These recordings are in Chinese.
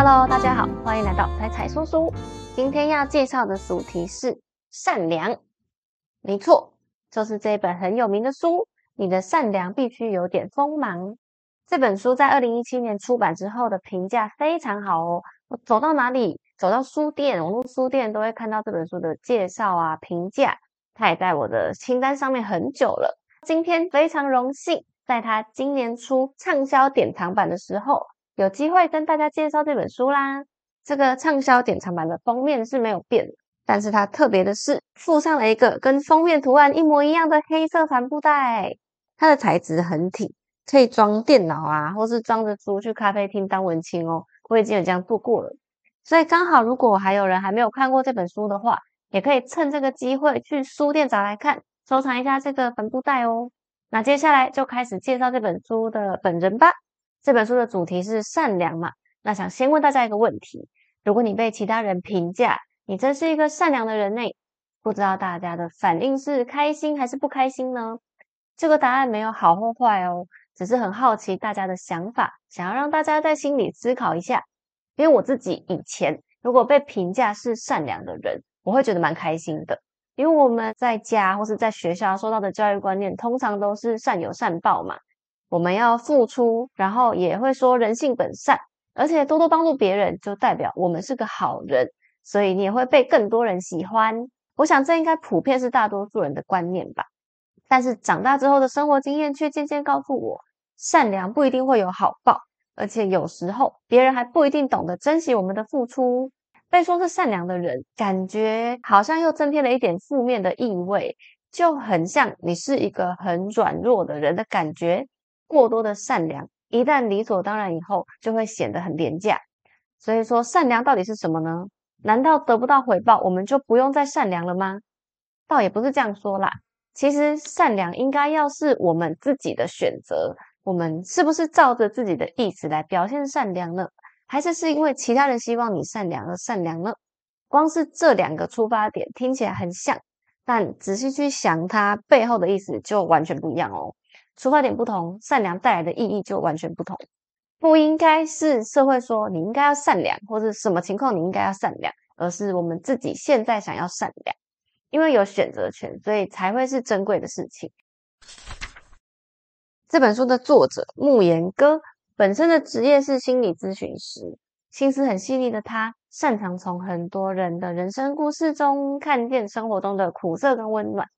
Hello，大家好，欢迎来到彩彩叔叔。今天要介绍的主题是善良。没错，就是这本很有名的书。你的善良必须有点锋芒。这本书在二零一七年出版之后的评价非常好哦。我走到哪里，走到书店、网络书店，都会看到这本书的介绍啊、评价。它也在我的清单上面很久了。今天非常荣幸，在它今年出畅销典藏版的时候。有机会跟大家介绍这本书啦。这个畅销典藏版的封面是没有变，但是它特别的是附上了一个跟封面图案一模一样的黑色帆布袋。它的材质很挺，可以装电脑啊，或是装着书去咖啡厅当文青哦。我已经有这样做过了，所以刚好如果还有人还没有看过这本书的话，也可以趁这个机会去书店找来看，收藏一下这个帆布袋哦。那接下来就开始介绍这本书的本人吧。这本书的主题是善良嘛？那想先问大家一个问题：如果你被其他人评价你真是一个善良的人呢？不知道大家的反应是开心还是不开心呢？这个答案没有好或坏哦，只是很好奇大家的想法，想要让大家在心里思考一下。因为我自己以前如果被评价是善良的人，我会觉得蛮开心的，因为我们在家或是在学校受到的教育观念，通常都是善有善报嘛。我们要付出，然后也会说人性本善，而且多多帮助别人，就代表我们是个好人，所以你也会被更多人喜欢。我想这应该普遍是大多数人的观念吧。但是长大之后的生活经验却渐渐告诉我，善良不一定会有好报，而且有时候别人还不一定懂得珍惜我们的付出。被说是善良的人，感觉好像又增添了一点负面的意味，就很像你是一个很软弱的人的感觉。过多的善良，一旦理所当然以后，就会显得很廉价。所以说，善良到底是什么呢？难道得不到回报，我们就不用再善良了吗？倒也不是这样说啦。其实，善良应该要是我们自己的选择。我们是不是照着自己的意思来表现善良呢？还是是因为其他人希望你善良而善良呢？光是这两个出发点听起来很像，但仔细去想，它背后的意思就完全不一样哦。出发点不同，善良带来的意义就完全不同。不应该是社会说你应该要善良，或者什么情况你应该要善良，而是我们自己现在想要善良，因为有选择权，所以才会是珍贵的事情。这本书的作者慕言哥本身的职业是心理咨询师，心思很细腻的他，擅长从很多人的人生故事中看见生活中的苦涩跟温暖。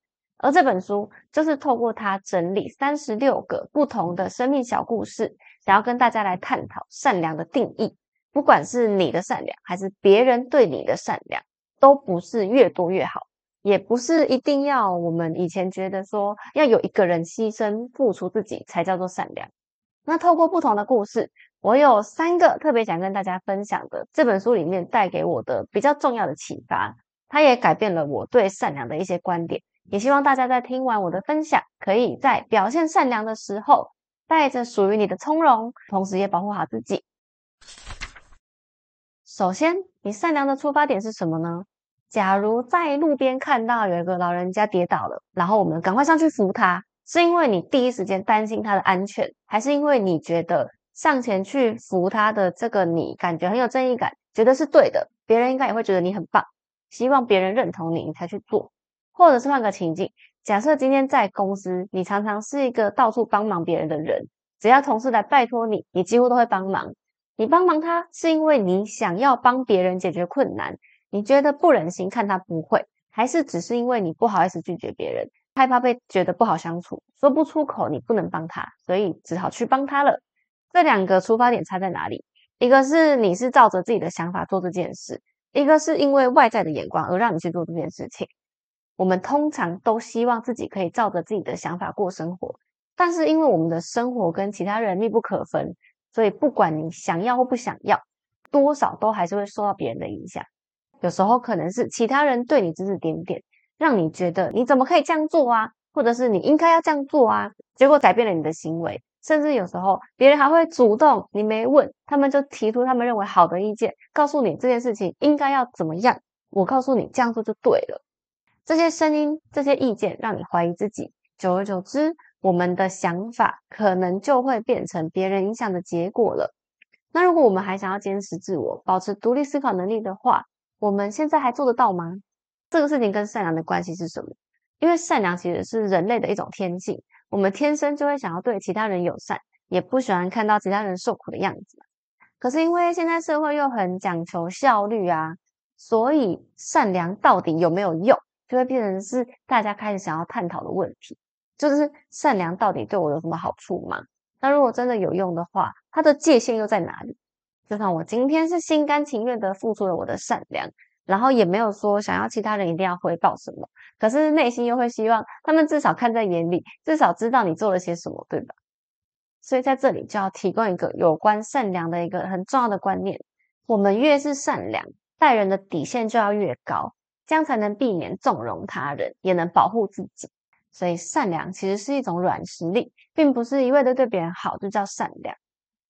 而这本书就是透过他整理三十六个不同的生命小故事，想要跟大家来探讨善良的定义。不管是你的善良，还是别人对你的善良，都不是越多越好，也不是一定要我们以前觉得说要有一个人牺牲付出自己才叫做善良。那透过不同的故事，我有三个特别想跟大家分享的这本书里面带给我的比较重要的启发，它也改变了我对善良的一些观点。也希望大家在听完我的分享，可以在表现善良的时候，带着属于你的从容，同时也保护好自己。首先，你善良的出发点是什么呢？假如在路边看到有一个老人家跌倒了，然后我们赶快上去扶他，是因为你第一时间担心他的安全，还是因为你觉得上前去扶他的这个你感觉很有正义感，觉得是对的，别人应该也会觉得你很棒，希望别人认同你，你才去做？或者是换个情境，假设今天在公司，你常常是一个到处帮忙别人的人，只要同事来拜托你，你几乎都会帮忙。你帮忙他是因为你想要帮别人解决困难，你觉得不忍心看他不会，还是只是因为你不好意思拒绝别人，害怕被觉得不好相处，说不出口，你不能帮他，所以只好去帮他了。这两个出发点差在哪里？一个是你是照着自己的想法做这件事，一个是因为外在的眼光而让你去做这件事情。我们通常都希望自己可以照着自己的想法过生活，但是因为我们的生活跟其他人密不可分，所以不管你想要或不想要，多少都还是会受到别人的影响。有时候可能是其他人对你指指点点，让你觉得你怎么可以这样做啊，或者是你应该要这样做啊，结果改变了你的行为。甚至有时候别人还会主动，你没问，他们就提出他们认为好的意见，告诉你这件事情应该要怎么样。我告诉你这样做就对了。这些声音、这些意见让你怀疑自己，久而久之，我们的想法可能就会变成别人影响的结果了。那如果我们还想要坚持自我，保持独立思考能力的话，我们现在还做得到吗？这个事情跟善良的关系是什么？因为善良其实是人类的一种天性，我们天生就会想要对其他人友善，也不喜欢看到其他人受苦的样子。可是因为现在社会又很讲求效率啊，所以善良到底有没有用，就会变成是大家开始想要探讨的问题。就是善良到底对我有什么好处吗？那如果真的有用的话，它的界限又在哪里？就算我今天是心甘情愿的付出了我的善良，然后也没有说想要其他人一定要回报什么，可是内心又会希望他们至少看在眼里，至少知道你做了些什么，对吧？所以在这里就要提供一个有关善良的一个很重要的观念：我们越是善良，待人的底线就要越高，这样才能避免纵容他人，也能保护自己。所以善良其实是一种软实力，并不是一味的对别人好就叫善良。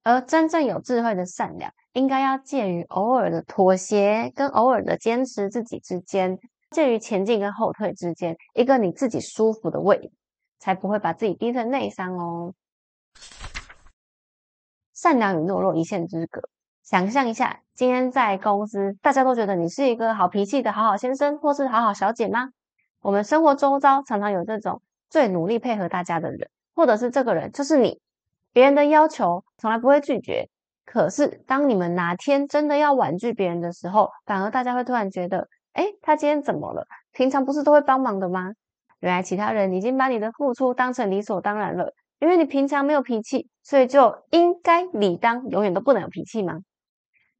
而真正有智慧的善良，应该要介于偶尔的妥协跟偶尔的坚持自己之间，介于前进跟后退之间，一个你自己舒服的位，才不会把自己逼成内伤哦。善良与懦弱一线之隔。想象一下，今天在公司，大家都觉得你是一个好脾气的好好先生，或是好好小姐吗？我们生活周遭常常有这种最努力配合大家的人，或者是这个人就是你，别人的要求从来不会拒绝。可是当你们哪天真的要婉拒别人的时候，反而大家会突然觉得，哎，他今天怎么了？平常不是都会帮忙的吗？原来其他人已经把你的付出当成理所当然了。因为你平常没有脾气，所以就应该理当永远都不能有脾气吗？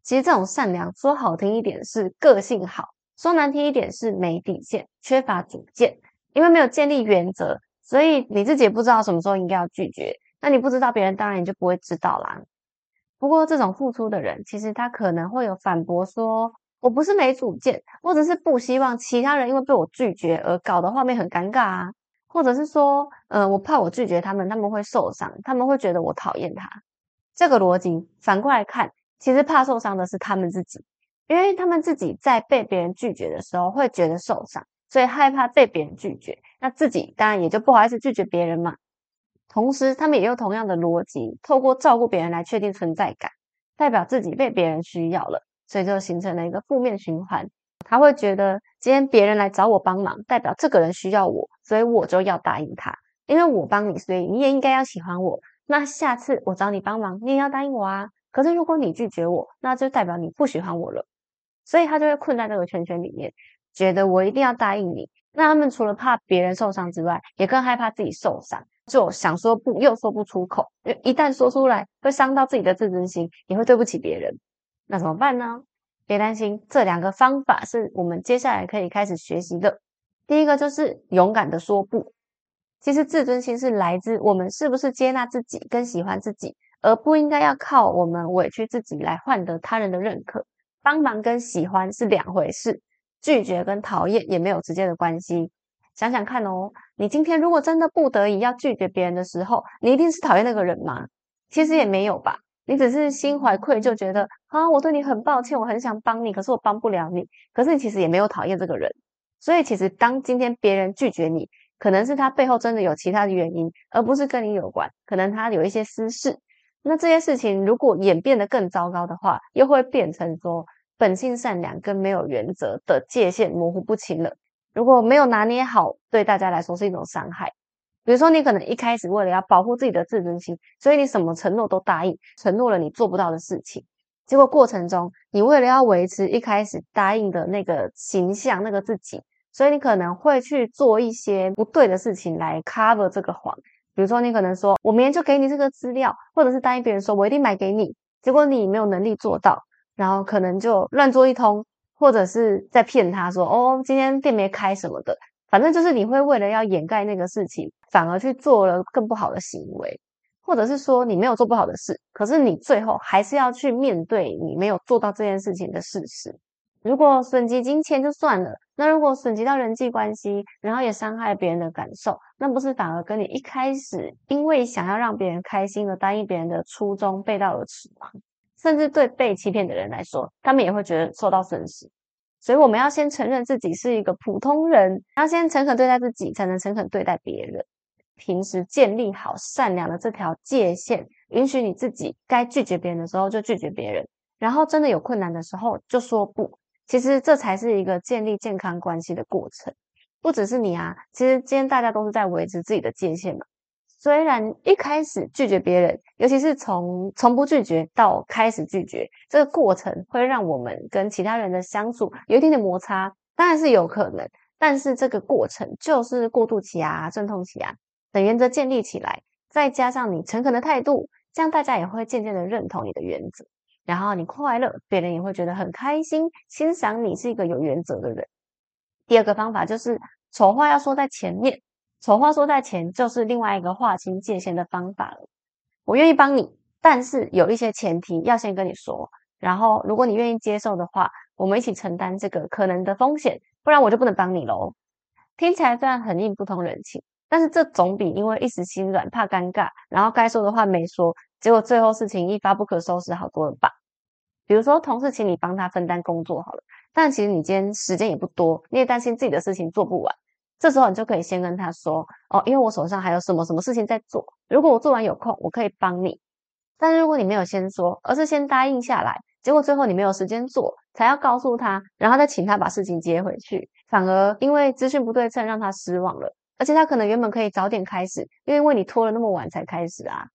其实这种善良，说好听一点是个性好，说难听一点是没底线、缺乏主见。因为没有建立原则，所以你自己也不知道什么时候应该要拒绝。那你不知道，别人当然你就不会知道啦。不过这种付出的人，其实他可能会有反驳说：“我不是没主见，或者是不希望其他人因为被我拒绝而搞得画面很尴尬啊。”或者是说，呃，我怕我拒绝他们，他们会受伤，他们会觉得我讨厌他。这个逻辑反过来看，其实怕受伤的是他们自己，因为他们自己在被别人拒绝的时候会觉得受伤，所以害怕被别人拒绝，那自己当然也就不好意思拒绝别人嘛。同时，他们也用同样的逻辑，透过照顾别人来确定存在感，代表自己被别人需要了，所以就形成了一个负面循环。他会觉得今天别人来找我帮忙，代表这个人需要我，所以我就要答应他。因为我帮你，所以你也应该要喜欢我。那下次我找你帮忙，你也要答应我啊。可是如果你拒绝我，那就代表你不喜欢我了。所以他就会困在这个圈圈里面，觉得我一定要答应你。那他们除了怕别人受伤之外，也更害怕自己受伤，就想说不又说不出口，一旦说出来会伤到自己的自尊心，也会对不起别人。那怎么办呢？别担心，这两个方法是我们接下来可以开始学习的。第一个就是勇敢的说不。其实自尊心是来自我们是不是接纳自己跟喜欢自己，而不应该要靠我们委屈自己来换得他人的认可。帮忙跟喜欢是两回事，拒绝跟讨厌也没有直接的关系。想想看哦，你今天如果真的不得已要拒绝别人的时候，你一定是讨厌那个人吗？其实也没有吧。你只是心怀愧疚，觉得啊，我对你很抱歉，我很想帮你，可是我帮不了你。可是你其实也没有讨厌这个人，所以其实当今天别人拒绝你，可能是他背后真的有其他的原因，而不是跟你有关。可能他有一些私事。那这些事情如果演变得更糟糕的话，又会变成说本性善良跟没有原则的界限模糊不清了。如果没有拿捏好，对大家来说是一种伤害。比如说，你可能一开始为了要保护自己的自尊心，所以你什么承诺都答应，承诺了你做不到的事情。结果过程中，你为了要维持一开始答应的那个形象、那个自己，所以你可能会去做一些不对的事情来 cover 这个谎。比如说，你可能说我明天就给你这个资料，或者是答应别人说我一定买给你，结果你没有能力做到，然后可能就乱做一通，或者是在骗他说哦，今天店没开什么的。反正就是你会为了要掩盖那个事情，反而去做了更不好的行为，或者是说你没有做不好的事，可是你最后还是要去面对你没有做到这件事情的事实。如果损及金钱就算了，那如果损及到人际关系，然后也伤害别人的感受，那不是反而跟你一开始因为想要让别人开心而答应别人的初衷背道而驰吗？甚至对被欺骗的人来说，他们也会觉得受到损失。所以我们要先承认自己是一个普通人，要先诚恳对待自己，才能诚恳对待别人。平时建立好善良的这条界限，允许你自己该拒绝别人的时候就拒绝别人，然后真的有困难的时候就说不。其实这才是一个建立健康关系的过程。不只是你啊，其实今天大家都是在维持自己的界限嘛。虽然一开始拒绝别人，尤其是从从不拒绝到开始拒绝，这个过程会让我们跟其他人的相处有一点点摩擦，当然是有可能。但是这个过程就是过渡期啊、阵痛期啊，等原则建立起来，再加上你诚恳的态度，这样大家也会渐渐的认同你的原则，然后你快乐，别人也会觉得很开心，欣赏你是一个有原则的人。第二个方法就是丑话要说在前面。丑话说在前，就是另外一个划清界限的方法了。我愿意帮你，但是有一些前提要先跟你说。然后，如果你愿意接受的话，我们一起承担这个可能的风险，不然我就不能帮你喽。听起来虽然很硬，不通人情，但是这总比因为一时心软、怕尴尬，然后该说的话没说，结果最后事情一发不可收拾好多了吧？比如说，同事请你帮他分担工作好了，但其实你今天时间也不多，你也担心自己的事情做不完。这时候你就可以先跟他说哦，因为我手上还有什么什么事情在做，如果我做完有空，我可以帮你。但是如果你没有先说，而是先答应下来，结果最后你没有时间做，才要告诉他，然后再请他把事情接回去，反而因为资讯不对称让他失望了。而且他可能原本可以早点开始，又因为你拖了那么晚才开始啊。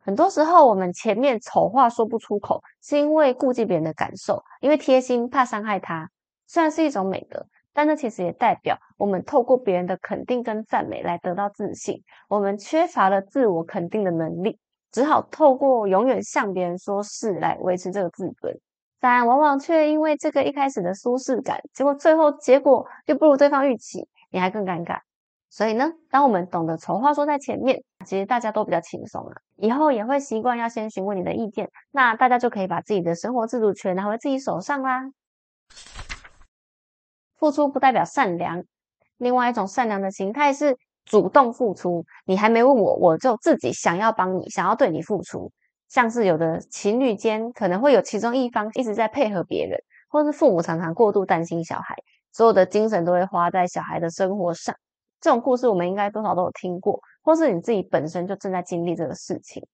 很多时候我们前面丑话说不出口，是因为顾忌别人的感受，因为贴心怕伤害他，虽然是一种美德。但这其实也代表我们透过别人的肯定跟赞美来得到自信，我们缺乏了自我肯定的能力，只好透过永远向别人说是来维持这个自尊，但往往却因为这个一开始的舒适感，结果最后结果又不如对方预期，你还更尴尬。所以呢，当我们懂得丑话说在前面，其实大家都比较轻松了，以后也会习惯要先询问你的意见，那大家就可以把自己的生活自主权拿回自己手上啦。付出不代表善良，另外一种善良的形态是主动付出。你还没问我，我就自己想要帮你，想要对你付出。像是有的情侣间可能会有其中一方一直在配合别人，或是父母常常过度担心小孩，所有的精神都会花在小孩的生活上。这种故事我们应该多少都有听过，或是你自己本身就正在经历这个事情。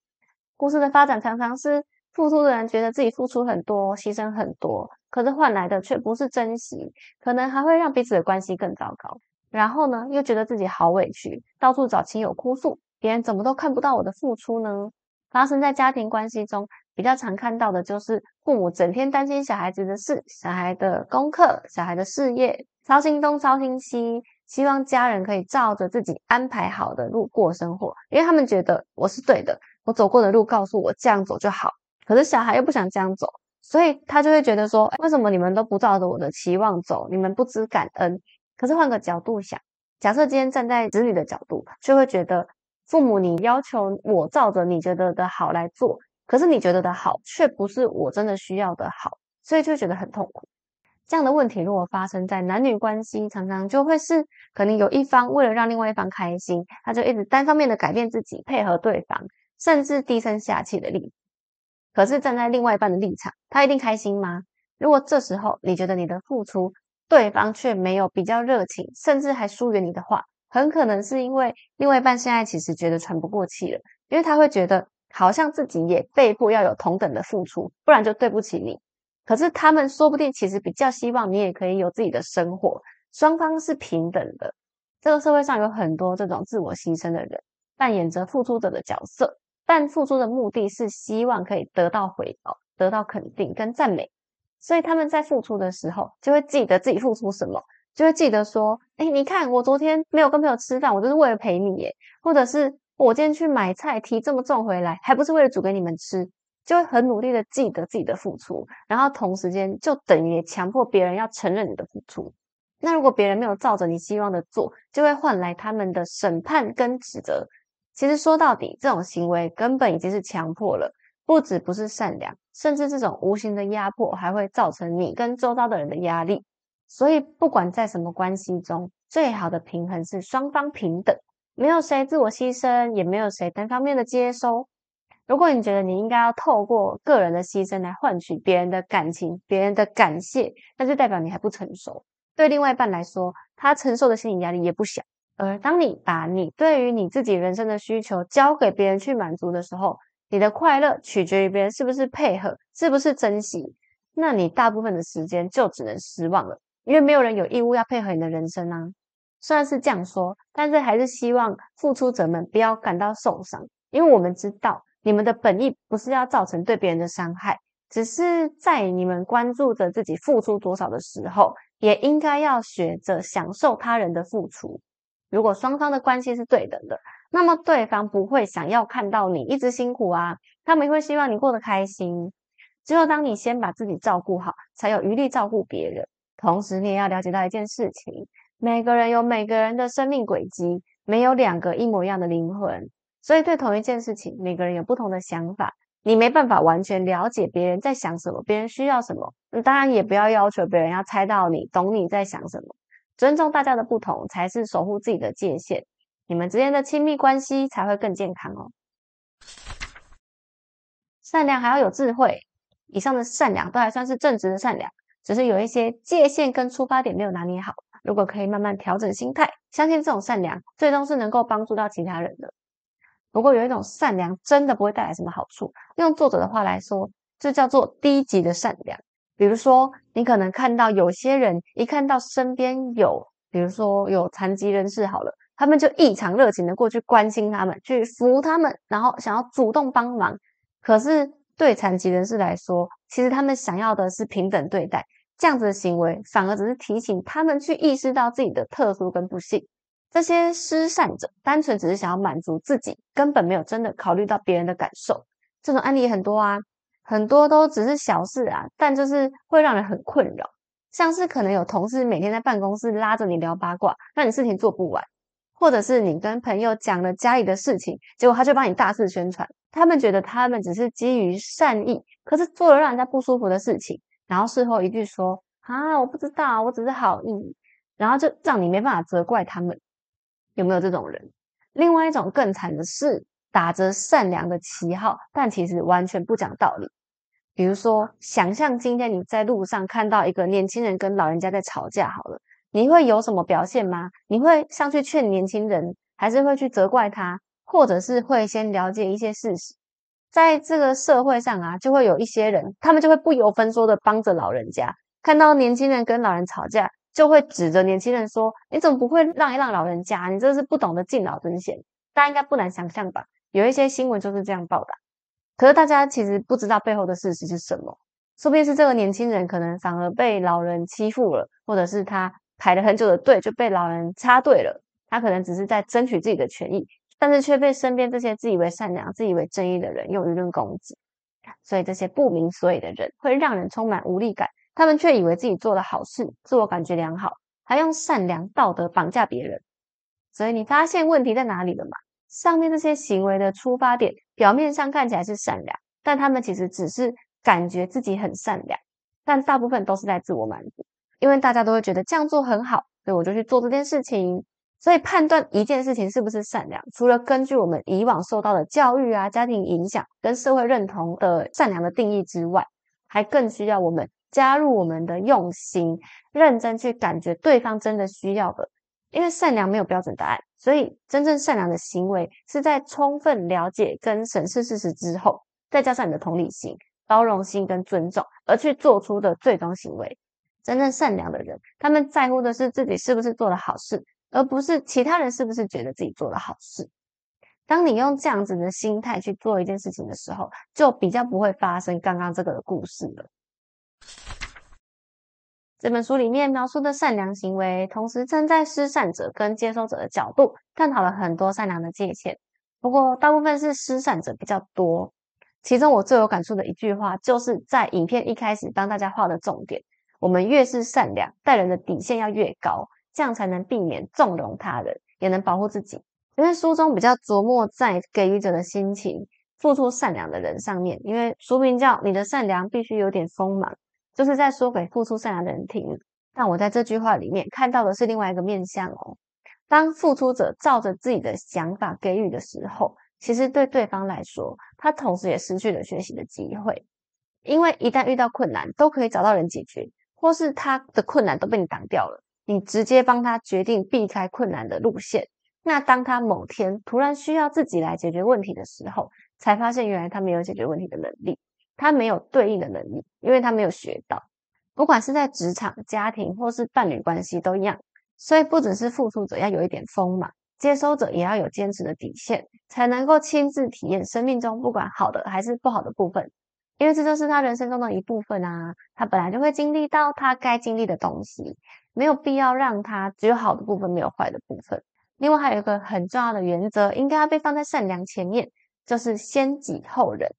故事的发展常常是付出的人觉得自己付出很多，牺牲很多。可是换来的却不是珍惜，可能还会让彼此的关系更糟糕。然后呢，又觉得自己好委屈，到处找亲友哭诉，别人怎么都看不到我的付出呢？发生在家庭关系中比较常看到的就是父母整天担心小孩子的事、小孩的功课、小孩的事业，操心东操心西，希望家人可以照着自己安排好的路过生活，因为他们觉得我是对的，我走过的路告诉我这样走就好。可是小孩又不想这样走。所以他就会觉得说，为什么你们都不照着我的期望走？你们不知感恩。可是换个角度想，假设今天站在子女的角度，就会觉得父母你要求我照着你觉得的好来做，可是你觉得的好却不是我真的需要的好，所以就觉得很痛苦。这样的问题如果发生在男女关系，常常就会是可能有一方为了让另外一方开心，他就一直单方面的改变自己，配合对方，甚至低声下气的例子。可是站在另外一半的立场，他一定开心吗？如果这时候你觉得你的付出，对方却没有比较热情，甚至还疏远你的话，很可能是因为另外一半现在其实觉得喘不过气了，因为他会觉得好像自己也被迫要有同等的付出，不然就对不起你。可是他们说不定其实比较希望你也可以有自己的生活，双方是平等的。这个社会上有很多这种自我牺牲的人，扮演着付出者的角色。但付出的目的是希望可以得到回报、得到肯定跟赞美，所以他们在付出的时候就会记得自己付出什么，就会记得说：“哎，你看我昨天没有跟朋友吃饭，我就是为了陪你耶；或者是我今天去买菜提这么重回来，还不是为了煮给你们吃。”就会很努力的记得自己的付出，然后同时间就等于强迫别人要承认你的付出。那如果别人没有照着你希望的做，就会换来他们的审判跟指责。其实说到底，这种行为根本已经是强迫了，不止不是善良，甚至这种无形的压迫还会造成你跟周遭的人的压力。所以，不管在什么关系中，最好的平衡是双方平等，没有谁自我牺牲，也没有谁单方面的接收。如果你觉得你应该要透过个人的牺牲来换取别人的感情、别人的感谢，那就代表你还不成熟。对另外一半来说，他承受的心理压力也不小。而当你把你对于你自己人生的需求交给别人去满足的时候，你的快乐取决于别人是不是配合，是不是珍惜，那你大部分的时间就只能失望了，因为没有人有义务要配合你的人生啊。虽然是这样说，但是还是希望付出者们不要感到受伤，因为我们知道你们的本意不是要造成对别人的伤害，只是在你们关注着自己付出多少的时候，也应该要学着享受他人的付出。如果双方的关系是对等的，那么对方不会想要看到你一直辛苦啊，他们会希望你过得开心。只有当你先把自己照顾好，才有余力照顾别人。同时，你也要了解到一件事情：每个人有每个人的生命轨迹，没有两个一模一样的灵魂。所以，对同一件事情，每个人有不同的想法，你没办法完全了解别人在想什么，别人需要什么。当然，也不要要求别人要猜到你懂你在想什么。尊重大家的不同，才是守护自己的界限。你们之间的亲密关系才会更健康哦。善良还要有智慧，以上的善良都还算是正直的善良，只是有一些界限跟出发点没有拿捏好。如果可以慢慢调整心态，相信这种善良最终是能够帮助到其他人的。不过有一种善良真的不会带来什么好处，用作者的话来说，这叫做低级的善良。比如说，你可能看到有些人一看到身边有，比如说有残疾人士，好了，他们就异常热情的过去关心他们，去扶他们，然后想要主动帮忙。可是对残疾人士来说，其实他们想要的是平等对待，这样子的行为反而只是提醒他们去意识到自己的特殊跟不幸。这些施善者单纯只是想要满足自己，根本没有真的考虑到别人的感受。这种案例很多啊。很多都只是小事啊，但就是会让人很困扰。像是可能有同事每天在办公室拉着你聊八卦，让你事情做不完；或者是你跟朋友讲了家里的事情，结果他就帮你大肆宣传。他们觉得他们只是基于善意，可是做了让人家不舒服的事情，然后事后一句说：“啊，我不知道，我只是好意。”然后就让你没办法责怪他们。有没有这种人？另外一种更惨的是。打着善良的旗号，但其实完全不讲道理。比如说，想象今天你在路上看到一个年轻人跟老人家在吵架，好了，你会有什么表现吗？你会上去劝年轻人，还是会去责怪他，或者是会先了解一些事实？在这个社会上啊，就会有一些人，他们就会不由分说的帮着老人家，看到年轻人跟老人吵架，就会指着年轻人说：“你怎么不会让一让老人家？你这是不懂得敬老尊贤。”大家应该不难想象吧？有一些新闻就是这样报道，可是大家其实不知道背后的事实是什么。说不定是这个年轻人可能反而被老人欺负了，或者是他排了很久的队就被老人插队了。他可能只是在争取自己的权益，但是却被身边这些自以为善良、自以为正义的人用舆论攻击。所以这些不明所以的人会让人充满无力感，他们却以为自己做了好事，自我感觉良好，还用善良道德绑架别人。所以你发现问题在哪里了吗？上面这些行为的出发点，表面上看起来是善良，但他们其实只是感觉自己很善良，但大部分都是在自我满足，因为大家都会觉得这样做很好，所以我就去做这件事情。所以判断一件事情是不是善良，除了根据我们以往受到的教育啊、家庭影响跟社会认同的善良的定义之外，还更需要我们加入我们的用心，认真去感觉对方真的需要的。因为善良没有标准答案，所以真正善良的行为是在充分了解跟审视事实之后，再加上你的同理心、包容心跟尊重，而去做出的最终行为。真正善良的人，他们在乎的是自己是不是做了好事，而不是其他人是不是觉得自己做了好事。当你用这样子的心态去做一件事情的时候，就比较不会发生刚刚这个的故事了。这本书里面描述的善良行为，同时站在施善者跟接收者的角度，探讨了很多善良的界限。不过，大部分是施善者比较多。其中我最有感触的一句话，就是在影片一开始帮大家画的重点：我们越是善良，待人的底线要越高，这样才能避免纵容他人，也能保护自己。因为书中比较琢磨在给予者的心情，付出善良的人上面。因为书名叫“你的善良必须有点锋芒”。就是在说给付出善良的人听，但我在这句话里面看到的是另外一个面向哦。当付出者照着自己的想法给予的时候，其实对对方来说，他同时也失去了学习的机会。因为一旦遇到困难，都可以找到人解决，或是他的困难都被你挡掉了，你直接帮他决定避开困难的路线。那当他某天突然需要自己来解决问题的时候，才发现原来他没有解决问题的能力，他没有对应的能力，因为他没有学到。不管是在职场、家庭或是伴侣关系都一样。所以不只是付出者要有一点锋芒，接收者也要有坚持的底线，才能够亲自体验生命中不管好的还是不好的部分。因为这就是他人生中的一部分啊，他本来就会经历到他该经历的东西，没有必要让他只有好的部分没有坏的部分。另外还有一个很重要的原则，应该要被放在善良前面，就是先己后人。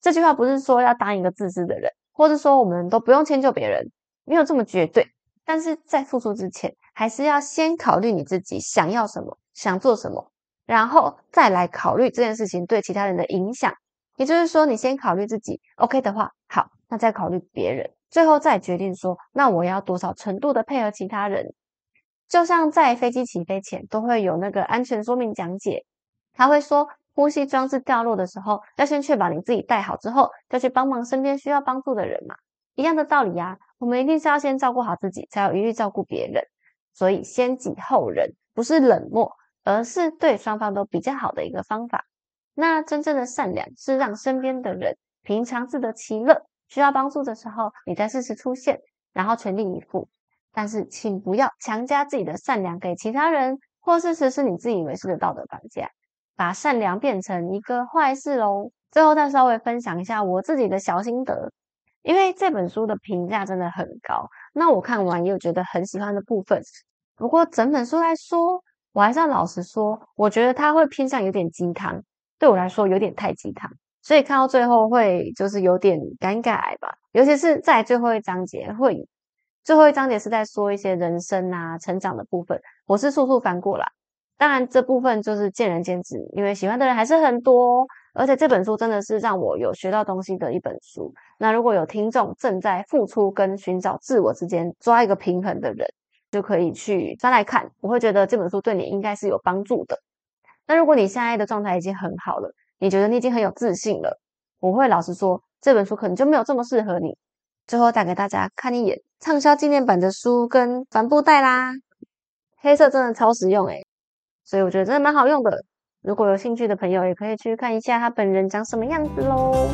这句话不是说要当一个自私的人，或者说我们都不用迁就别人，没有这么绝对。但是在付出之前，还是要先考虑你自己想要什么，想做什么，然后再来考虑这件事情对其他人的影响。也就是说，你先考虑自己，OK 的话，好，那再考虑别人，最后再决定说，那我要多少程度的配合其他人。就像在飞机起飞前都会有那个安全说明讲解，他会说，呼吸装置掉落的时候，要先确保你自己带好之后，再去帮忙身边需要帮助的人嘛，一样的道理呀。我们一定是要先照顾好自己，才有余力照顾别人。所以先己后人，不是冷漠，而是对双方都比较好的一个方法。那真正的善良是让身边的人平常自得其乐，需要帮助的时候，你再适时出现，然后全力以赴。但是，请不要强加自己的善良给其他人，或是实施你自以为是的道德绑架，把善良变成一个坏事喽。最后再稍微分享一下我自己的小心得，因为这本书的评价真的很高，那我看完也有觉得很喜欢的部分。不过整本书来说，我还是要老实说，我觉得它会偏向有点鸡汤。对我来说有点太鸡汤，所以看到最后会就是有点尴尬吧。尤其是在最后一章节，会最后一章节是在说一些人生啊、成长的部分，我是速速翻过啦。当然这部分就是见仁见智，因为喜欢的人还是很多。而且这本书真的是让我有学到东西的一本书。那如果有听众正在付出跟寻找自我之间抓一个平衡的人，就可以去翻来看，我会觉得这本书对你应该是有帮助的。那如果你现在的状态已经很好了，你觉得你已经很有自信了，我会老实说，这本书可能就没有这么适合你。最后带给大家看一眼畅销纪念版的书跟帆布袋啦，黑色真的超实用诶所以我觉得真的蛮好用的。如果有兴趣的朋友，也可以去看一下他本人长什么样子喽。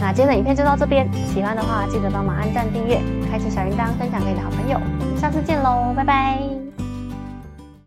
那今天的影片就到这边，喜欢的话记得帮忙按赞、订阅、开启小铃铛、分享给你的好朋友。我们下次见喽，拜拜。